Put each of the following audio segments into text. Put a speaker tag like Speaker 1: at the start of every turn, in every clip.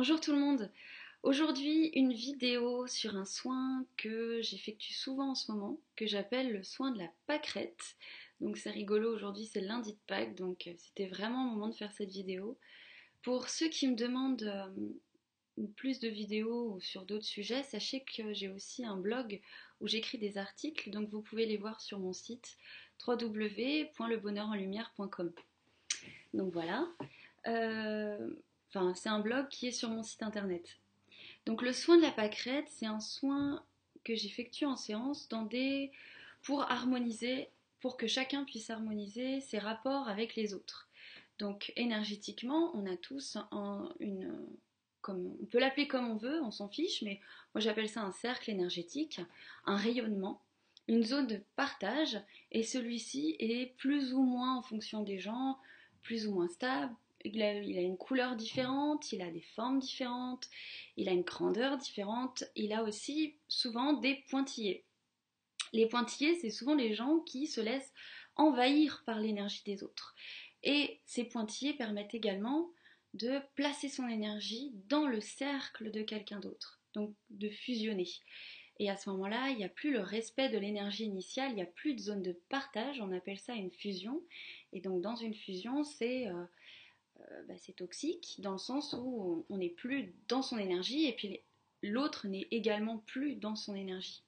Speaker 1: Bonjour tout le monde. Aujourd'hui, une vidéo sur un soin que j'effectue souvent en ce moment, que j'appelle le soin de la pâquerette. Donc c'est rigolo, aujourd'hui c'est lundi de Pâques, donc euh, c'était vraiment le moment de faire cette vidéo. Pour ceux qui me demandent euh, plus de vidéos sur d'autres sujets, sachez que j'ai aussi un blog où j'écris des articles, donc vous pouvez les voir sur mon site www.lebonheurenlumière.com. Donc voilà. Euh, C'est un blog qui est sur mon site internet. Donc le soin de la pâquerette, c'est un soin que j'effectue en séance pour harmoniser, pour que chacun puisse harmoniser ses rapports avec les autres. Donc énergétiquement, on a tous une... On peut l'appeler comme on veut, on s'en fiche, mais moi j'appelle ça un cercle énergétique, un rayonnement, une zone de partage, et celui-ci est plus ou moins en fonction des gens, plus ou moins stable, il a, une couleur différente, il a des formes différentes, il a une grandeur différente, il a aussi souvent des pointillés. Les pointillés, c'est souvent les gens qui se laissent envahir par l'énergie des autres. Et ces pointillés permettent également de placer son énergie dans le cercle de quelqu'un d'autre, donc de fusionner. Et à ce moment-là, il n'y a plus le respect de l'énergie initiale, il n'y a plus de zone de partage, on appelle ça une fusion. Et donc dans une fusion, c'est euh, euh, bah, c'est toxique dans le sens où on n'est plus dans son énergie et puis l'autre n'est également plus dans son énergie.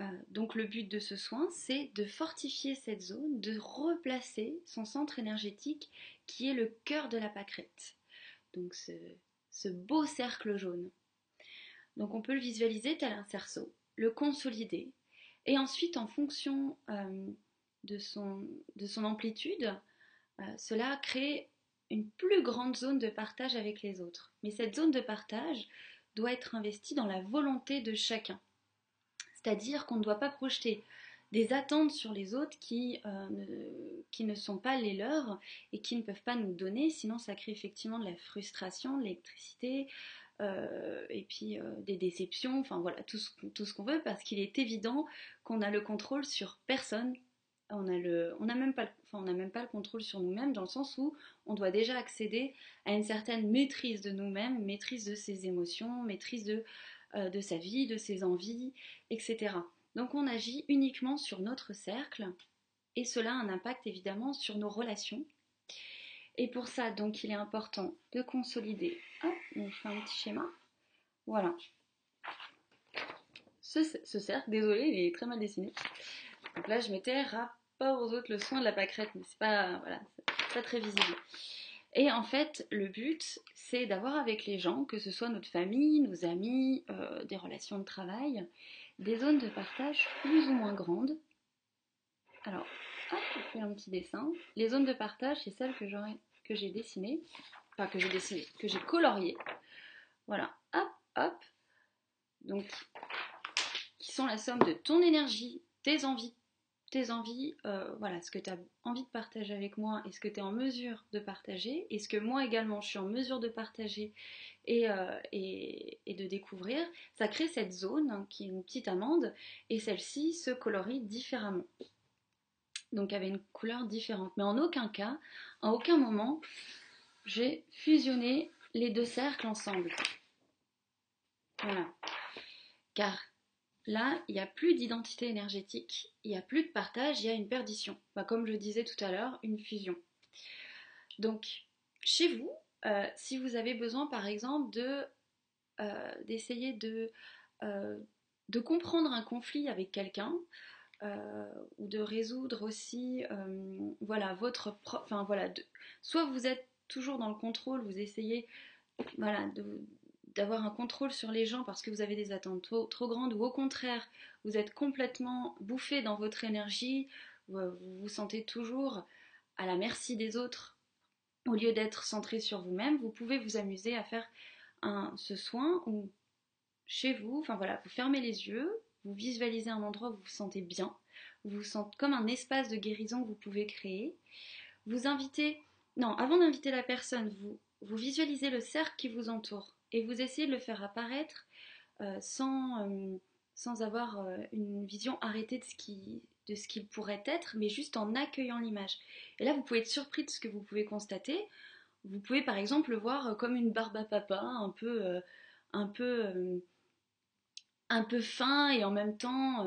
Speaker 1: Euh, donc le but de ce soin, c'est de fortifier cette zone, de replacer son centre énergétique qui est le cœur de la pâquerette. Donc ce, beau cercle jaune. Donc on peut le visualiser tel un cerceau, le consolider, et ensuite en fonction euh, de, son, de, son, amplitude, cela crée une plus grande zone de partage avec les autres. Mais cette zone de partage doit être investie dans la volonté de chacun. C'est-à-dire qu'on ne doit pas projeter des attentes sur les autres qui, euh, ne, qui ne sont pas les leurs et qui ne peuvent pas nous donner, sinon ça crée effectivement de la frustration, de l'électricité, euh, et puis euh, des déceptions, enfin voilà, tout ce, tout ce qu'on veut, parce qu'il est évident qu'on a le contrôle sur personne on a le, on même pas, on n'a même pas le contrôle sur nous-mêmes dans le sens où on doit déjà accéder à une certaine maîtrise de nous-mêmes, maîtrise de ses émotions, maîtrise de, euh, de sa vie, de ses envies, etc. Donc on agit uniquement sur notre cercle et cela a un impact évidemment sur nos relations. Et pour ça, donc, il est important de consolider. Ah, on fait un petit schéma. Voilà. Ce cercle, désolé, il est très mal dessiné. Donc là, je mettais rapport aux autres le soin de la pâquerette, mais c'est pas, voilà, pas très visible. Et en fait, le but, c'est d'avoir avec les gens, que ce soit notre famille, nos amis, euh, des relations de travail, des zones de partage plus ou moins grandes. Alors, hop, je fais un petit dessin. Les zones de partage, c'est celles que j'ai dessinées, enfin que j'ai dessinées, que j'ai coloriées. Voilà, hop, hop. Donc, qui sont la somme de ton énergie, tes envies, tes envies, euh, voilà, ce que tu as envie de partager avec moi et ce que tu es en mesure de partager et ce que moi également je suis en mesure de partager et, euh, et, de découvrir, ça crée cette zone hein, qui est une petite amande et celle-ci se colorie différemment. Donc avec une couleur différente. Mais en aucun cas, en aucun moment, j'ai fusionné les deux cercles ensemble. Voilà. Car Là, il n'y a plus d'identité énergétique, il n'y a plus de partage, il y a une perdition. Bah, comme je disais tout à l'heure, une fusion. Donc, chez vous, euh, si vous avez besoin, par exemple, euh, d'essayer de, euh, de comprendre un conflit avec quelqu'un, ou de résoudre aussi, voilà, votre, enfin voilà, soit vous êtes toujours dans le contrôle, vous essayez, voilà, de, d'avoir un contrôle sur les gens parce que vous avez des attentes trop, grandes ou au contraire vous êtes complètement bouffé dans votre énergie, vous vous, sentez toujours à la merci des autres au lieu d'être centré sur vous-même, vous pouvez vous amuser à faire ce soin où chez vous, enfin voilà, vous fermez les yeux, vous visualisez un endroit où vous vous sentez bien, vous vous sentez comme un espace de guérison que vous pouvez créer. Vous invitez, non, avant d'inviter la personne, vous visualisez le cercle qui vous entoure et vous essayez de le faire apparaître euh, sans, euh, sans avoir euh, une vision arrêtée de ce qui de ce qu'il pourrait être, mais juste en accueillant l'image. Et là, vous pouvez être surpris de ce que vous pouvez constater. vous pouvez par exemple le voir comme une barbe à papa, un peu, un peu, un peu fin et en même temps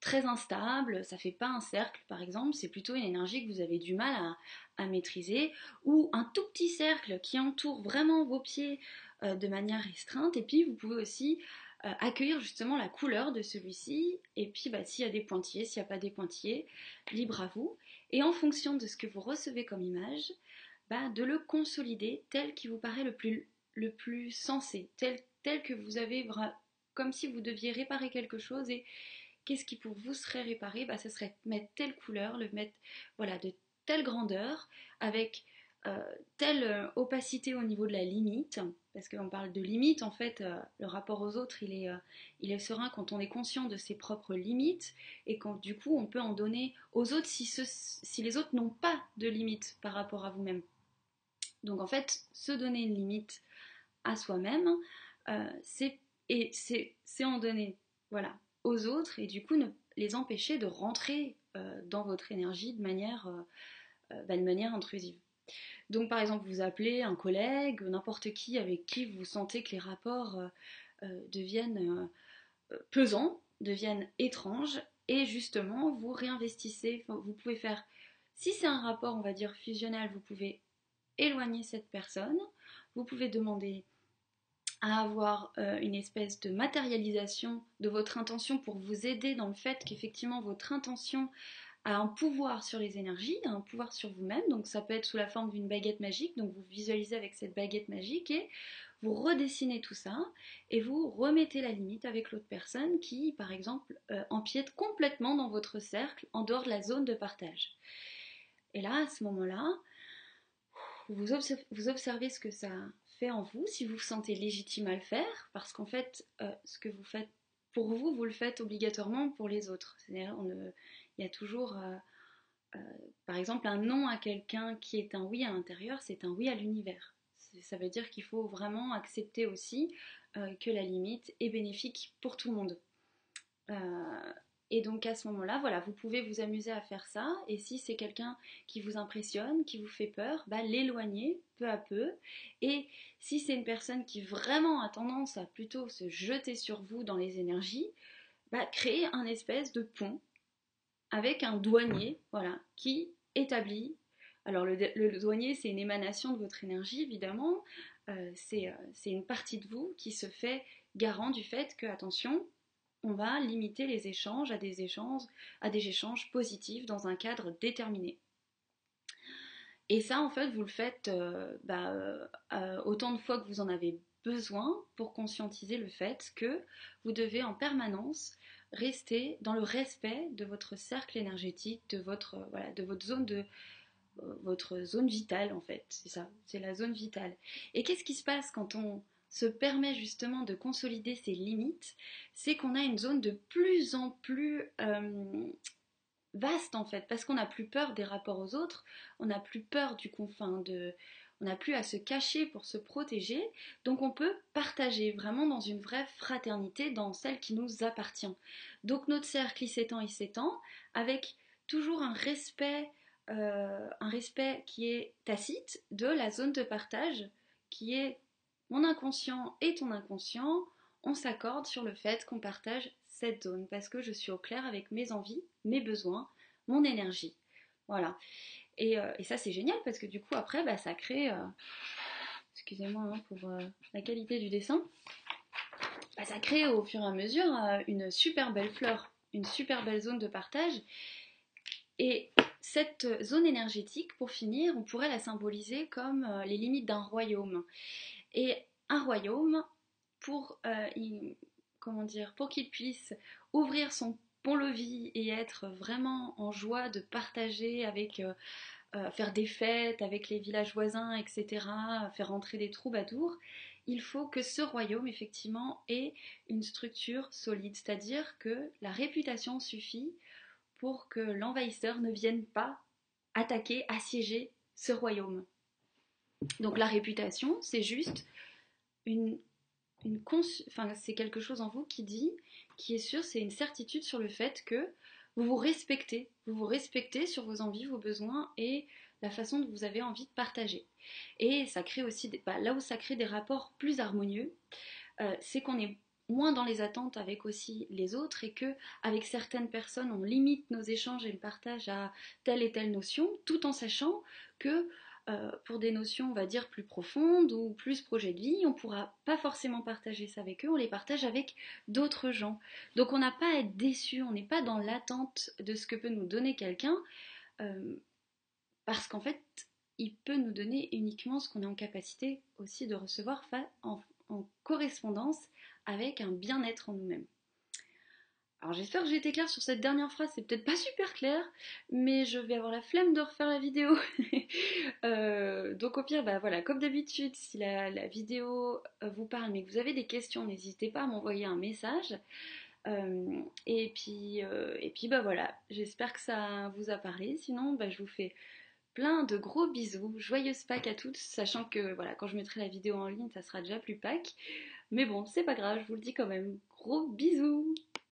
Speaker 1: très instable, ça fait pas un cercle par exemple, c'est plutôt une énergie que vous avez du mal à, maîtriser, ou un tout petit cercle qui entoure vraiment vos pieds euh, de manière restreinte, et puis vous pouvez aussi euh, accueillir justement la couleur de celui-ci, et puis bah, s'il y a des pointillés, s'il n'y a pas des pointillés, libre à vous, et en fonction de ce que vous recevez comme image, bah, de le consolider tel qui vous paraît le plus, sensé, tel, tel que vous avez comme si vous deviez réparer quelque chose. Et Qu'est-ce qui pour vous serait réparé? Bah, Ce serait mettre telle couleur, le mettre voilà, de telle grandeur, avec euh, telle euh, opacité au niveau de la limite, parce qu'on parle de limite, en fait, euh, le rapport aux autres, il est, serein quand on est conscient de ses propres limites, et quand du coup on peut en donner aux autres si, les autres n'ont pas de limite par rapport à vous-même. Donc en fait, se donner une limite à soi-même, c'est c'est en donner voilà aux autres et du coup ne les empêcher de rentrer dans votre énergie de manière, bah, de manière intrusive. Donc par exemple vous appelez un collègue, n'importe qui avec qui vous sentez que les rapports deviennent pesants, deviennent étranges et justement vous réinvestissez, vous pouvez faire, si c'est un rapport on va dire fusionnel, vous pouvez éloigner cette personne, vous pouvez demander à avoir euh, une espèce de matérialisation de votre intention pour vous aider dans le fait qu'effectivement votre intention a un pouvoir sur les énergies, a un pouvoir sur vous-même, donc ça peut être sous la forme d'une baguette magique, donc vous visualisez avec cette baguette magique et vous redessinez tout ça et vous remettez la limite avec l'autre personne qui, par exemple, euh, empiète complètement dans votre cercle en dehors de la zone de partage. Et là, à ce moment-là, vous observez ce que ça en vous, si vous vous sentez légitime à le faire, parce qu'en fait, euh, ce que vous faites pour vous, vous le faites obligatoirement pour les autres. C'est-à-dire, il y a toujours, euh, euh, par exemple, un non à quelqu'un qui est un oui à l'intérieur, c'est un oui à l'univers. Ça veut dire qu'il faut vraiment accepter aussi que la limite est bénéfique pour tout le monde. Et donc à ce moment-là, voilà, vous pouvez vous amuser à faire ça. Et si c'est quelqu'un qui vous impressionne, qui vous fait peur, bah, l'éloigner peu à peu. Et si c'est une personne qui vraiment a tendance à plutôt se jeter sur vous dans les énergies, bah, créer un espèce de pont avec un douanier, voilà, qui établit. Alors le, douanier, c'est une émanation de votre énergie, évidemment. Euh, euh, c'est une partie de vous qui se fait garant du fait que, attention, on va limiter les échanges à des échanges, à des échanges positifs dans un cadre déterminé. Et ça, en fait, vous le faites euh, bah, autant de fois que vous en avez besoin pour conscientiser le fait que vous devez en permanence rester dans le respect de votre cercle énergétique, de votre, voilà, de votre zone de euh, votre zone vitale en fait, c'est ça, c'est la zone vitale. Et qu'est-ce qui se passe quand on se permet justement de consolider ses limites, c'est qu'on a une zone de plus en plus euh, vaste en fait, parce qu'on n'a plus peur des rapports aux autres, on n'a plus peur du confin, de, on n'a plus à se cacher pour se protéger, donc on peut partager vraiment dans une vraie fraternité, dans celle qui nous appartient. Donc notre cercle il s'étend, il s'étend, avec toujours un respect, euh, un respect qui est tacite de la zone de partage qui est mon inconscient et ton inconscient, on s'accorde sur le fait qu'on partage cette zone parce que je suis au clair avec mes envies, mes besoins, mon énergie. Voilà. Et, euh, ça c'est génial parce que du coup après bah, ça crée, euh, excusez-moi hein, pour euh, la qualité du dessin, bah, ça crée au fur et à mesure une super belle fleur, une super belle zone de partage. Et cette zone énergétique, pour finir, on pourrait la symboliser comme les limites d'un royaume. Et un royaume, pour, pour qu'il puisse ouvrir son pont-levis et être vraiment en joie de partager avec, euh, euh, faire des fêtes avec les villages voisins, etc., faire entrer des troubadours, il faut que ce royaume, effectivement, ait une structure solide, c'est-à-dire que la réputation suffit pour que l'envahisseur ne vienne pas attaquer, assiéger ce royaume. Donc la réputation, c'est juste une, c'est quelque chose en vous qui dit, qui est sûr, c'est une certitude sur le fait que vous vous respectez, vous vous respectez sur vos envies, vos besoins et la façon dont vous avez envie de partager. Et ça crée aussi, des, bah, là où ça crée des rapports plus harmonieux, euh, c'est qu'on est moins dans les attentes avec aussi les autres et que avec certaines personnes on limite nos échanges et le partage à telle et telle notion tout en sachant que euh, pour des notions on va dire plus profondes ou plus projet de vie on pourra pas forcément partager ça avec eux on les partage avec d'autres gens donc on n'a pas à être déçu on n'est pas dans l'attente de ce que peut nous donner quelqu'un euh, parce qu'en fait il peut nous donner uniquement ce qu'on est en capacité aussi de recevoir en correspondance avec un bien-être en nous-mêmes. Alors j'espère que j'ai été claire sur cette dernière phrase, c'est peut-être pas super clair, mais je vais avoir la flemme de refaire la vidéo. Euh, donc au pire, bah voilà, comme d'habitude, si la, vidéo euh, vous parle mais que vous avez des questions, n'hésitez pas à m'envoyer un message. Euh, et puis, et puis bah voilà, j'espère que ça vous a parlé. Sinon, bah, je vous fais plein de gros bisous, joyeuse Pâques à toutes, sachant que voilà, quand je mettrai la vidéo en ligne, ça sera déjà plus Pâques. Mais bon, c'est pas grave, je vous le dis quand même. Gros bisous